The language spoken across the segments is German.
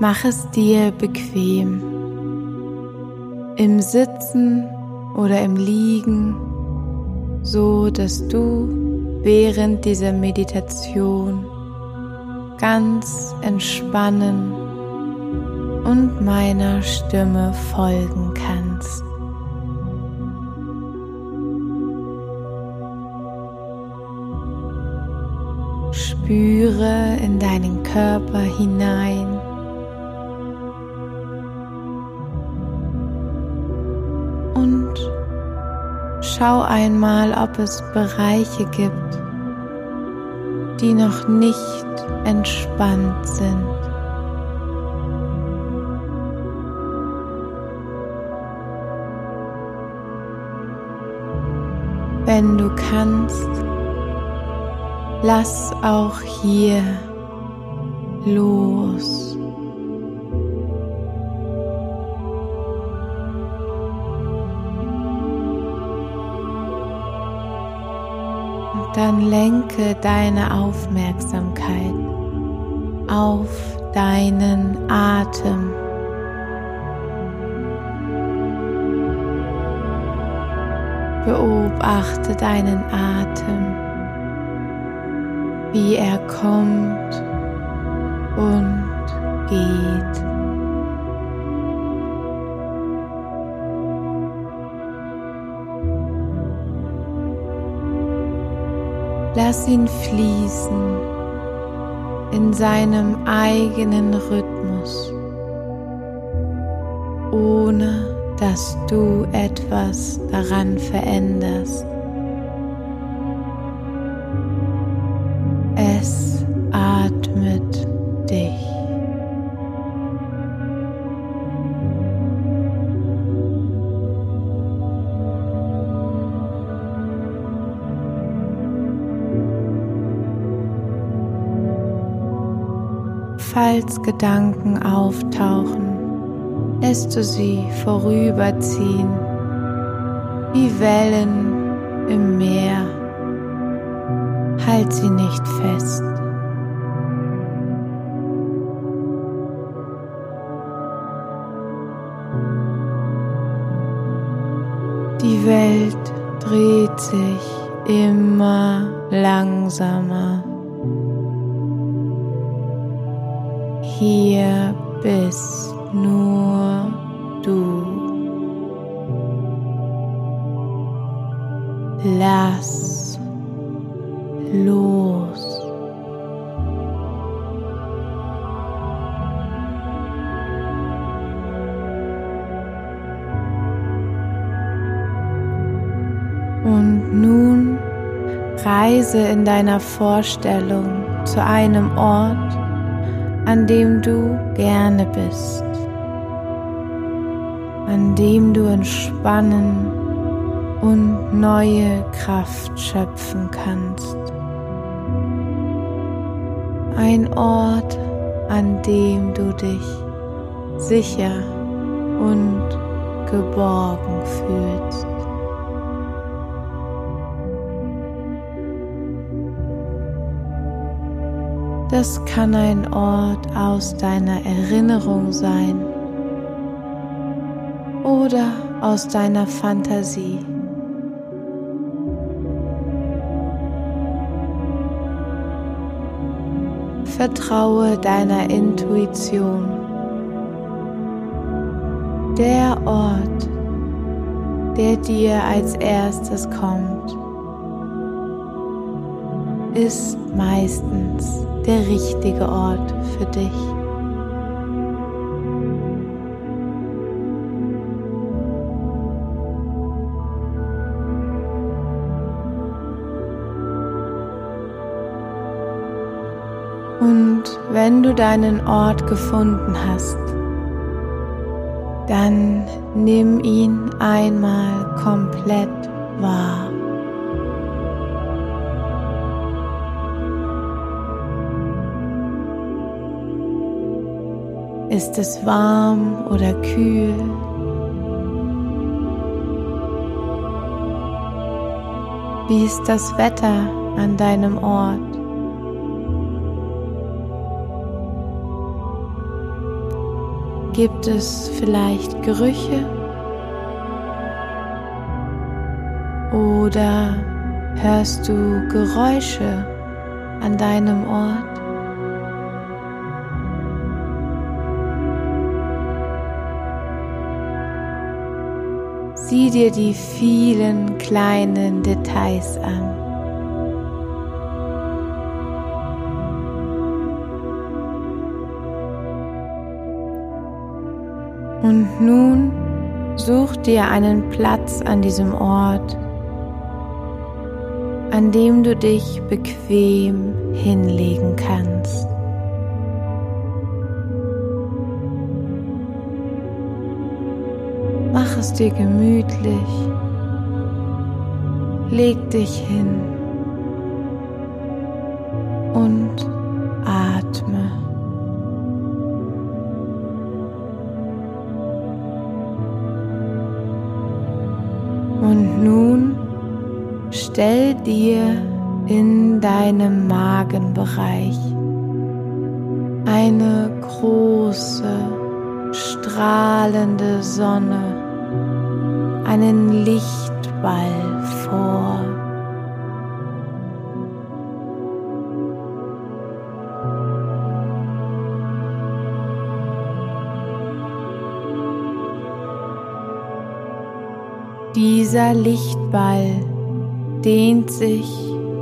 Mach es dir bequem. Im Sitzen oder im Liegen, so dass du während dieser Meditation ganz entspannen und meiner Stimme folgen kannst. Spüre in deinen Körper hinein. Schau einmal, ob es Bereiche gibt, die noch nicht entspannt sind. Wenn du kannst, lass auch hier los. Dann lenke deine Aufmerksamkeit auf deinen Atem. Beobachte deinen Atem, wie er kommt und geht. Lass ihn fließen in seinem eigenen Rhythmus, ohne dass du etwas daran veränderst. Falls Gedanken auftauchen, lässt du sie vorüberziehen wie Wellen im Meer. Halt sie nicht fest. Die Welt dreht sich immer langsamer. Hier bist nur du. Lass los. Und nun reise in deiner Vorstellung zu einem Ort, an dem du gerne bist an dem du entspannen und neue Kraft schöpfen kannst. Ein Ort, an dem du dich sicher und geborgen fühlst. Das kann ein Ort aus deiner Erinnerung sein oder aus deiner Fantasie. Vertraue deiner Intuition. Der Ort, der dir als erstes kommt, ist meistens der richtige Ort für dich. Und wenn du deinen Ort gefunden hast, dann nimm ihn einmal komplett wahr. Ist es warm oder kühl? Wie ist das Wetter an deinem Ort? Gibt es vielleicht Gerüche? Oder hörst du Geräusche an deinem Ort? Sieh dir die vielen kleinen Details an. Und nun such dir einen Platz an diesem Ort, an dem du dich bequem hinlegen kannst. Es dir gemütlich. Leg dich hin und atme. Und nun stell dir in deinem Magenbereich eine große, strahlende Sonne einen Lichtball vor. Dieser Lichtball dehnt sich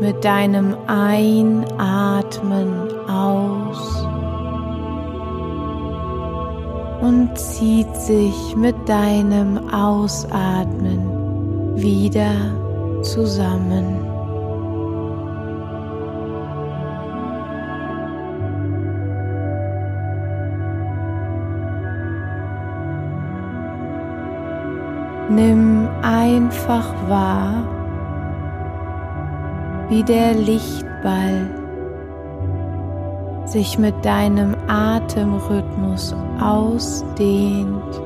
mit deinem Einatmen aus und zieht sich mit deinem Ausatmen wieder zusammen. Nimm einfach wahr, wie der Lichtball sich mit deinem Atemrhythmus ausdehnt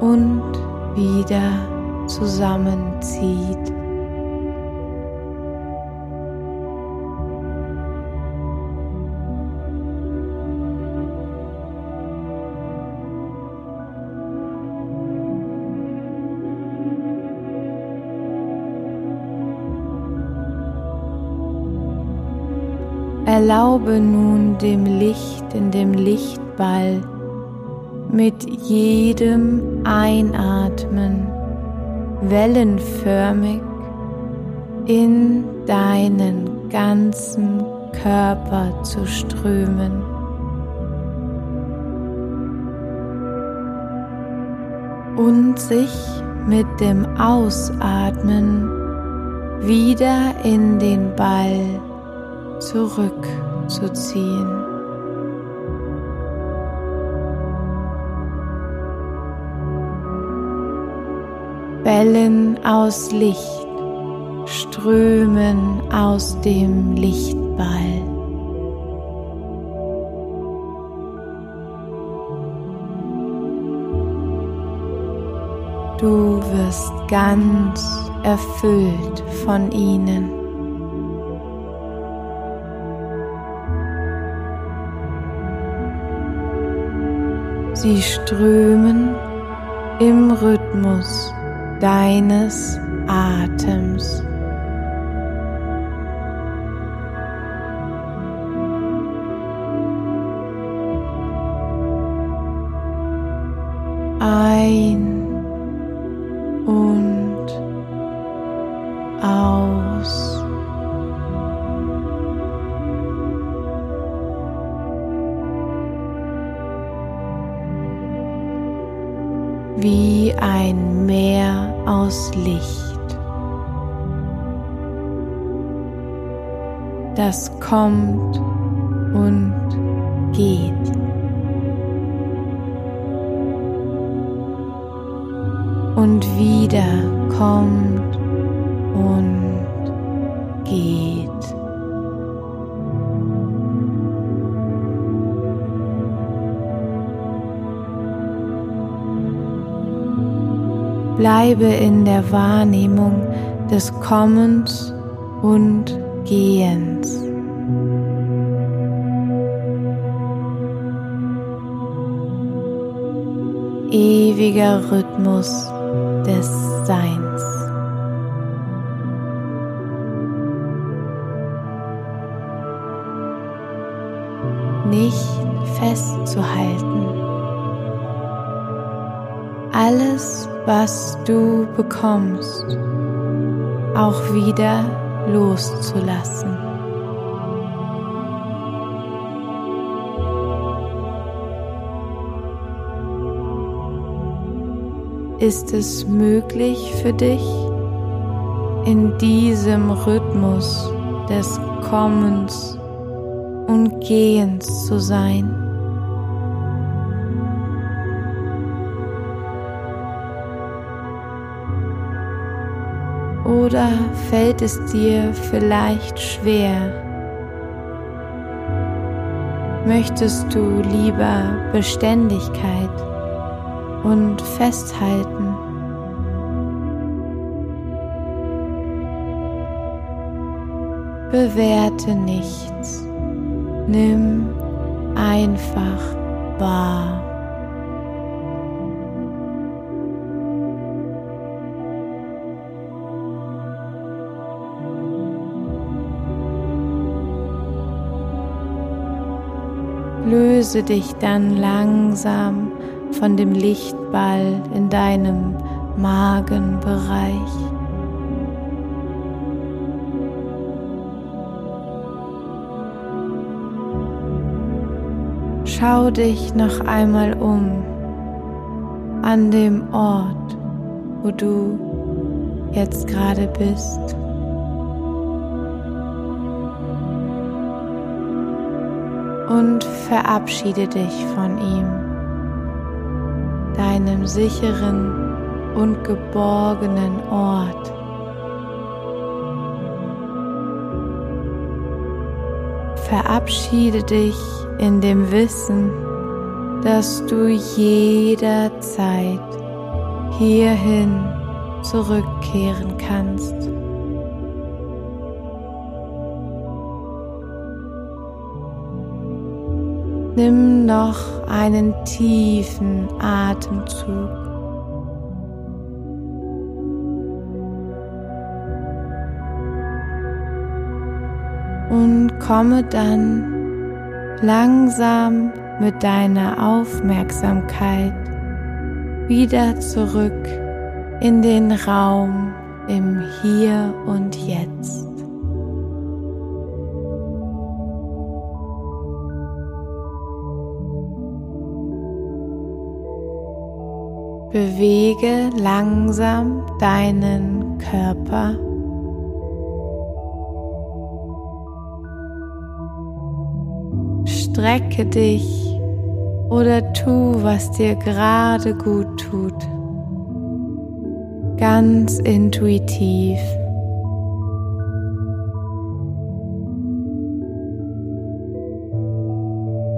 und wieder zusammenzieht. Erlaube nun dem Licht in dem Lichtball mit jedem Einatmen wellenförmig in deinen ganzen Körper zu strömen. Und sich mit dem Ausatmen wieder in den Ball zurückzuziehen. Wellen aus Licht strömen aus dem Lichtball. Du wirst ganz erfüllt von ihnen. Sie strömen im Rhythmus deines Atems. Das kommt und geht. Und wieder kommt und geht. Bleibe in der Wahrnehmung des Kommens und Gehens. ewiger Rhythmus des Seins. Nicht festzuhalten. Alles, was du bekommst, auch wieder loszulassen. Ist es möglich für dich, in diesem Rhythmus des Kommens und Gehens zu sein? Oder fällt es dir vielleicht schwer? Möchtest du lieber Beständigkeit und Festhalten? Bewerte nichts, nimm einfach wahr. Löse dich dann langsam von dem Lichtball in deinem Magenbereich. Schau dich noch einmal um an dem Ort, wo du jetzt gerade bist. Und verabschiede dich von ihm, deinem sicheren und geborgenen Ort. Verabschiede dich in dem Wissen, dass du jederzeit hierhin zurückkehren kannst. Nimm noch einen tiefen Atemzug. Und komme dann langsam mit deiner Aufmerksamkeit wieder zurück in den Raum im Hier und Jetzt. Bewege langsam deinen Körper. Strecke dich oder tu, was dir gerade gut tut. Ganz intuitiv.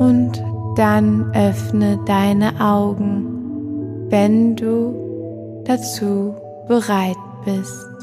Und dann öffne deine Augen wenn du dazu bereit bist.